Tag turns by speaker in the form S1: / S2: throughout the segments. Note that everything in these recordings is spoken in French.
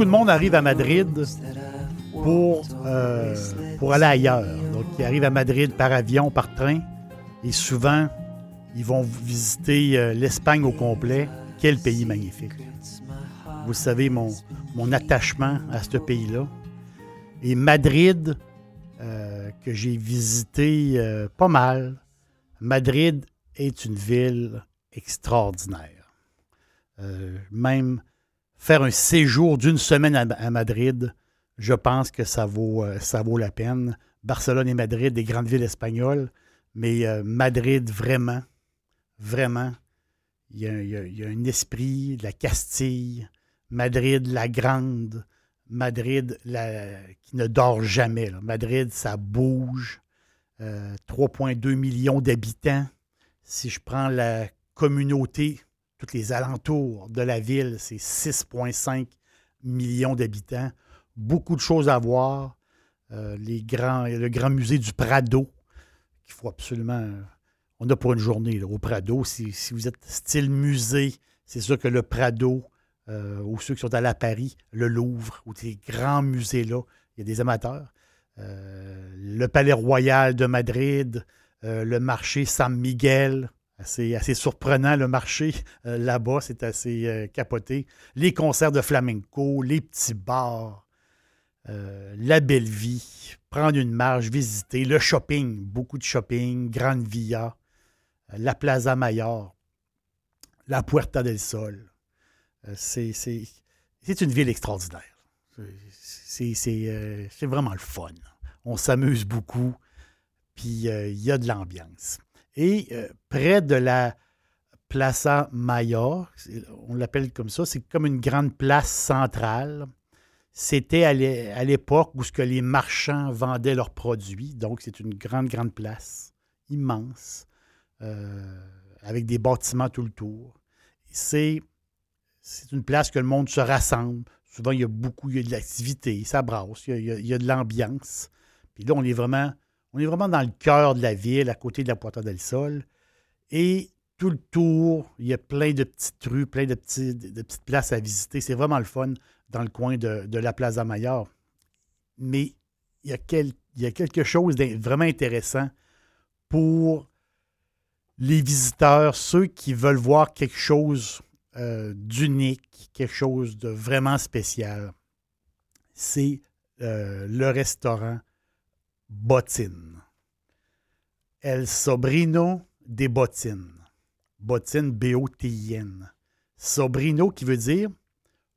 S1: Beaucoup de monde arrive à Madrid pour, euh, pour aller ailleurs. Donc, ils arrivent à Madrid par avion, par train. Et souvent, ils vont visiter euh, l'Espagne au complet. Quel pays magnifique. Vous savez mon, mon attachement à ce pays-là. Et Madrid, euh, que j'ai visité pas mal, Madrid est une ville extraordinaire. même faire un séjour d'une semaine à, Madrid, je pense que ça vaut, ça vaut la peine. Barcelone et Madrid, des grandes villes espagnoles, mais Madrid, vraiment, vraiment, il y, a, un esprit, la Castille, Madrid, la grande, Madrid qui ne dort jamais. Madrid, ça bouge. 3,2 euh, millions d'habitants. Si je prends la communauté, tous les alentours de la ville, c'est 6,5 millions d'habitants. Beaucoup de choses à voir. Euh, les grands, le grand musée du Prado, qu'il faut absolument on a pour une journée au Prado. Si, vous êtes style musée, c'est sûr que le Prado, euh, ou ceux qui sont allés à Paris, le Louvre, ou ces grands musées-là, il y a des amateurs. Euh, le Palais Royal de Madrid, le marché San Miguel, assez, assez surprenant le marché là-bas, c'est assez capoté. Les concerts de flamenco, les petits bars, la belle vie, prendre une marche, visiter, le shopping, beaucoup de shopping, Grande Via, la Plaza Mayor, la Puerta del Sol. Euh, c'est une ville extraordinaire. Euh, c'est vraiment le fun. On s'amuse beaucoup, puis euh, il y a de l'ambiance. Et près de la Plaza Mayor, on l'appelle comme ça, c'est comme une grande place centrale. C'était à l'époque où ce que les marchands vendaient leurs produits. Donc, c'est une grande, grande place, immense. Euh, avec des bâtiments tout le tour. C'est, une place que le monde se rassemble. Souvent, il y a beaucoup, il y a de l'activité, ça brasse, il y a, de l'ambiance. Puis là, on est vraiment, on est vraiment dans le cœur de la ville, à côté de la Puerta del Sol. Et tout le tour, il y a plein de petites rues, plein de, petites places à visiter. C'est vraiment le fun dans le coin de, la Plaza Mayor. Mais il y, a il y a quelque chose de vraiment intéressant pour les visiteurs, ceux qui veulent voir quelque chose euh, d'unique, quelque chose de vraiment spécial, c'est euh, le restaurant Bottine. El Sobrino des Bottines. Bottine, B-O-T-I-N. Sobrino qui veut dire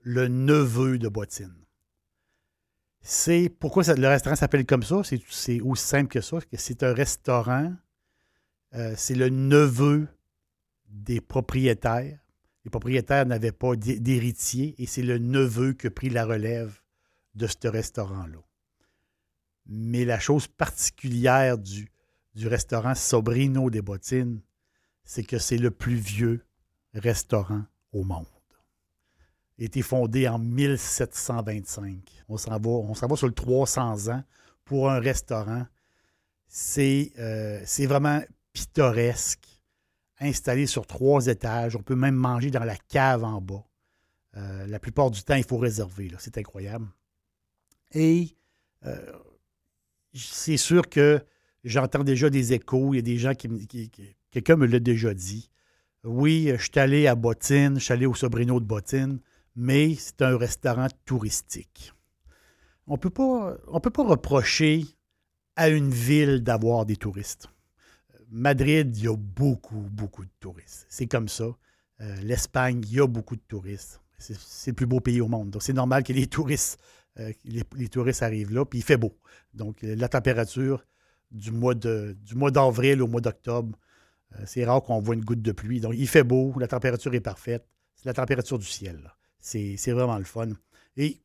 S1: le neveu de Bottine. C'est pourquoi le restaurant s'appelle comme ça, c'est aussi simple que ça, c'est un restaurant euh, c'est le neveu des propriétaires. Les propriétaires n'avaient pas d'héritier et c'est le neveu qui a pris la relève de ce restaurant-là. Mais la chose particulière du, restaurant Sobrino des Bottines, c'est que c'est le plus vieux restaurant au monde. Il a été fondé en 1725. On s'en va, sur le 300 ans pour un restaurant. C'est euh, vraiment pittoresque, installé sur trois étages. On peut même manger dans la cave en bas. Euh, la plupart du temps, il faut réserver. C'est incroyable. Et euh, c'est sûr que j'entends déjà des échos. Il y a des gens qui, quelqu'un me l'a déjà dit. Oui, je suis allé à Bottine, je suis allé au Sobrino de Bottine. mais c'est un restaurant touristique. On on peut pas reprocher à une ville d'avoir des touristes. Madrid, il y a beaucoup, beaucoup de touristes. C'est comme ça. Euh, L'Espagne, il y a beaucoup de touristes. C'est le plus beau pays au monde. Donc, c'est normal que les touristes, euh, les, touristes arrivent là, puis il fait beau. Donc, euh, la température du mois d'avril au mois d'octobre, c'est rare qu'on voit une goutte de pluie. Donc, il fait beau, la température est parfaite. C'est la température du ciel. C'est vraiment le fun. Et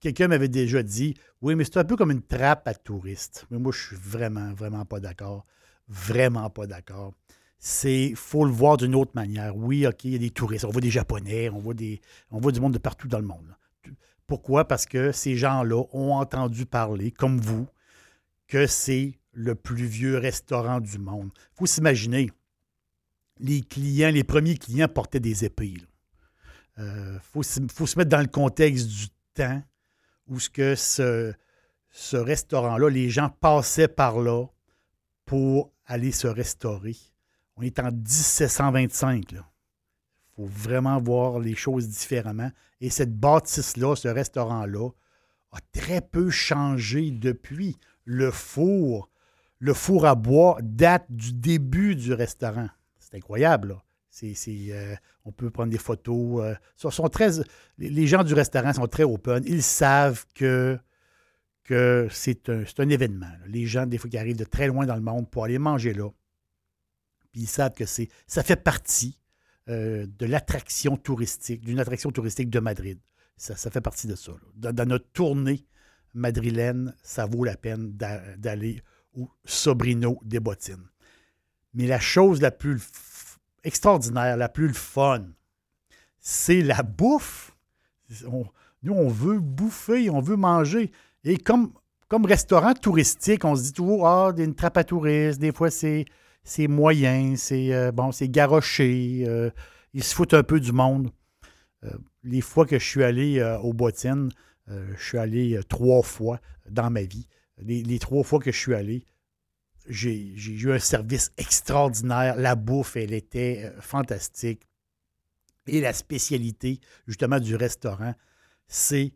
S1: quelqu'un m'avait déjà dit Oui, mais c'est un peu comme une trappe à touristes. Mais moi, je suis vraiment, vraiment pas d'accord. Vraiment pas d'accord. C'est faut le voir d'une autre manière. Oui, OK, il y a des touristes, on voit des Japonais, on voit, des, on voit du monde de partout dans le monde. Pourquoi? Parce que ces gens-là ont entendu parler, comme vous, que c'est le plus vieux restaurant du monde. Il faut s'imaginer, les clients, les premiers clients portaient des épées. Il euh, faut, faut, se mettre dans le contexte du temps où ce, restaurant-là, les gens passaient par là pour aller se restaurer. On est en 1725. Il faut vraiment voir les choses différemment. Et cette bâtisse-là, ce restaurant-là, a très peu changé depuis. Le four, le four à bois date du début du restaurant. C'est incroyable. C'est, euh, on peut prendre des photos. Euh, sont très, les gens du restaurant sont très open. Ils savent que, que c'est, un, un, événement. Les gens, des fois, qui arrivent de très loin dans le monde pour aller manger là, puis ils savent que c'est, ça fait partie euh, de l'attraction touristique, d'une attraction touristique de Madrid. Ça, fait partie de ça. Dans, notre tournée madrilène, ça vaut la peine d'aller au Sobrino des Bottines. Mais la chose la plus extraordinaire, la plus fun, c'est la bouffe. nous, on veut bouffer, on veut manger. Et comme, comme restaurant touristique, on se dit toujours, ah, une trappe à touristes, des fois c'est c'est moyen, c'est euh, bon, c'est garoché. Euh, ils se foutent un peu du monde. Euh, les fois que je suis allé aux bottines, je suis allé trois fois dans ma vie. Les, trois fois que je suis allé, j'ai eu un service extraordinaire. La bouffe, elle était fantastique. Et la spécialité, justement, du restaurant, c'est,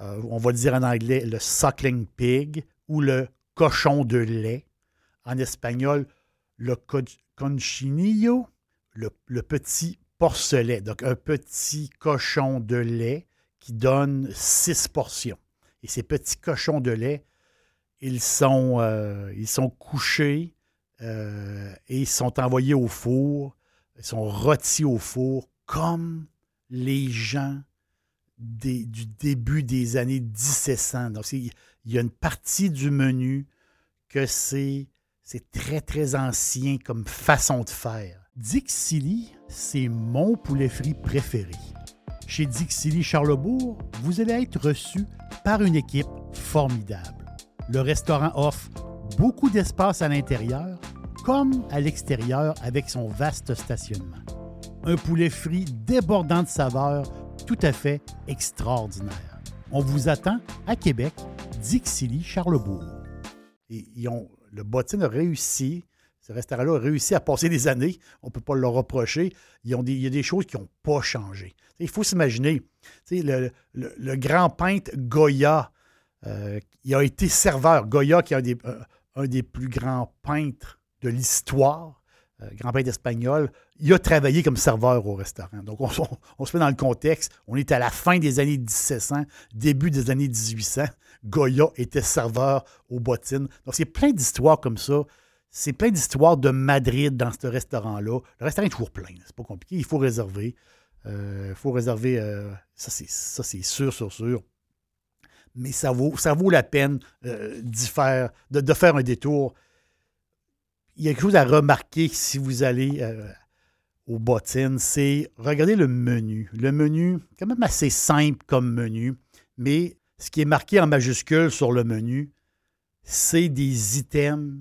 S1: on va dire en anglais, le suckling pig ou le cochon de lait. En espagnol, le conchinillo, le, petit porcelet, donc un petit cochon de lait qui donne six portions. Et ces petits cochons de lait, ils sont, euh, couchés euh, et ils sont envoyés au four, ils sont rôtis au four comme les gens du début des années 1700. Donc, il y a une partie du menu que c'est c'est très, très ancien comme façon de faire. Dixili, c'est mon poulet frit préféré. Chez Dixili Charlebourg, vous allez être reçu par une équipe formidable. Le restaurant offre beaucoup d'espace à l'intérieur comme à l'extérieur avec son vaste stationnement. Un poulet frit débordant de saveurs tout à fait extraordinaire. On vous attend à Québec, Dixilly, Charlebourg. Le bottine a réussi, ce restaurant-là a réussi à passer des années. On ne peut pas leur reprocher. Il y a des choses qui n'ont pas changé. il faut s'imaginer, le, grand peintre Goya, euh, il a été serveur. Goya, qui est un des, plus grands peintres de l'histoire, grand peintre espagnol, il a travaillé comme serveur au restaurant. Donc, on, se met dans le contexte. On est à la fin des années 1700, début des années 1800. Goya était serveur aux bottines. Donc, c'est plein d'histoires comme ça. C'est plein d'histoires de Madrid dans ce restaurant-là. Le restaurant est toujours plein. C'est pas compliqué. Il faut réserver. Euh, il faut réserver. Euh, ça, c'est sûr, sûr, sûr. Mais ça vaut, ça vaut la peine euh, faire, de, faire un détour. Il y a quelque chose à remarquer si vous allez aux bottines, c'est regarder le menu. Le menu, quand même assez simple comme menu, mais ce qui est marqué en majuscule sur le menu, c'est des items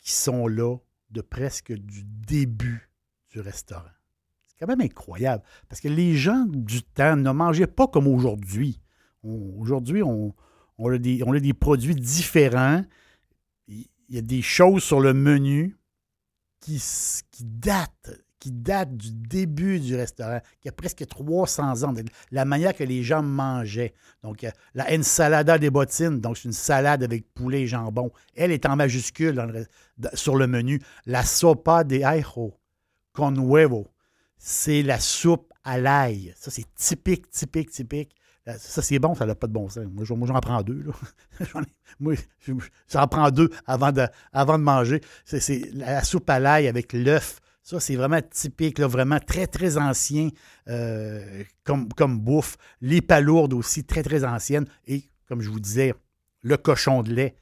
S1: qui sont là de presque du début du restaurant. C'est quand même incroyable parce que les gens du temps ne mangeaient pas comme aujourd'hui. Aujourd'hui, on a des produits différents. Il y a des choses sur le menu qui, datent du début du restaurant, qui a presque 300 ans, la manière que les gens mangeaient. Donc, euh, la ensalada des bottines, donc c'est une salade avec poulet et jambon. Elle est en majuscule sur le menu. La sopa de ajo con huevo, c'est la soupe à l'ail. Ça, c'est typique, typique, typique. Ça, c'est bon, ça n'a pas de bon sens. Moi, j'en prends deux. moi, j'en prends deux avant de, manger. C'est la soupe à l'ail avec l'œuf. Ça, c'est vraiment typique, vraiment très, très ancien euh, comme, comme bouffe. Les palourdes aussi, très, très anciennes. Et, comme je vous disais, le cochon de lait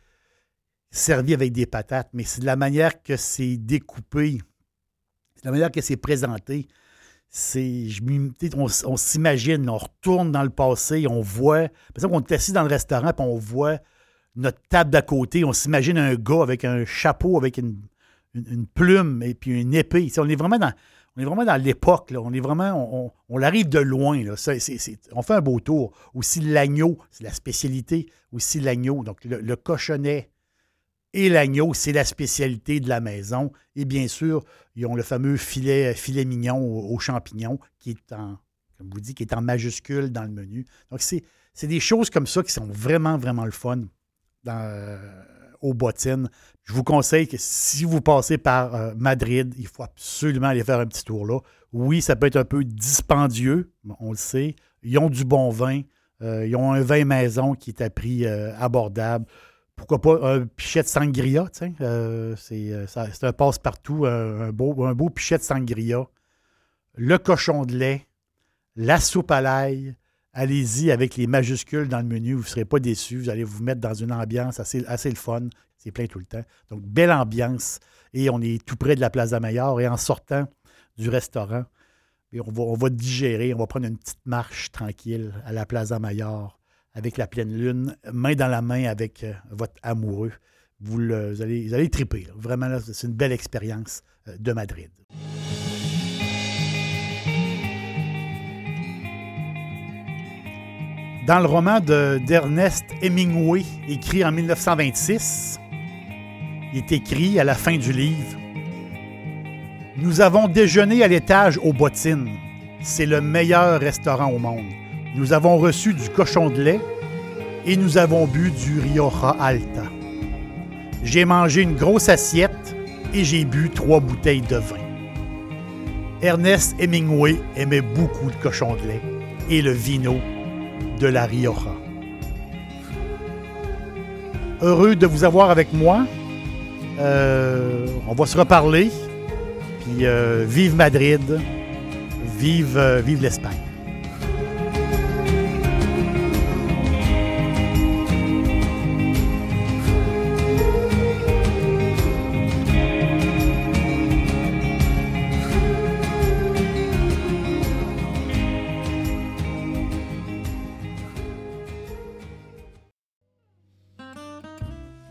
S1: servi avec des patates. Mais c'est de la manière que c'est découpé, c'est de la manière que c'est présenté on s'imagine, on retourne dans le passé, on voit, par exemple, on est assis dans le restaurant, puis on voit notre table d'à côté, on s'imagine un gars avec un chapeau, avec une, plume et puis une épée. on est vraiment dans, on est vraiment dans l'époque, on est vraiment, on, arrive de loin. Là. on fait un beau tour. Aussi l'agneau, c'est la spécialité, aussi l'agneau. Donc le cochonnet, et l'agneau, c'est la spécialité de la maison. Et bien sûr, ils ont le fameux filet, filet mignon aux, champignons qui est en, comme vous dites, qui est en majuscule dans le menu. Donc, c'est, des choses comme ça qui sont vraiment, vraiment le fun euh, aux bottines. Je vous conseille que si vous passez par euh, Madrid, il faut absolument aller faire un petit tour là. Oui, ça peut être un peu dispendieux, on le sait. Ils ont du bon vin. Euh, ils ont un vin maison qui est à prix abordable pourquoi pas un pichet de sangria, euh, euh, c'est, un passe-partout, un, beau, un beau pichet de sangria, le cochon de lait, la soupe à l'ail. Allez-y avec les majuscules dans le menu, vous ne serez pas déçus. Vous allez vous mettre dans une ambiance assez, le fun. C'est plein tout le temps. Donc, belle ambiance. Et on est tout près de la Plaza Mayor. Et en sortant du restaurant, on va, on va digérer, on va prendre une petite marche tranquille à la Plaza Mayor avec la pleine lune, main dans la main avec euh, votre amoureux. Vous, allez, triper. Vraiment, c'est une belle expérience euh, de Madrid. Dans le roman d'Ernest Hemingway, écrit en 1926, il est écrit à la fin du livre Nous avons déjeuné à l'étage aux bottines. C'est le meilleur restaurant au monde. Nous avons reçu du cochon de lait et nous avons bu du Rioja Alta. J'ai mangé une grosse assiette et j'ai bu trois bouteilles de vin. Ernest Hemingway aimait beaucoup le cochon de lait et le vino de la Rioja. Heureux de vous avoir avec moi. Euh, on va se reparler. Puis euh, vive Madrid. Vive, euh, vive l'Espagne.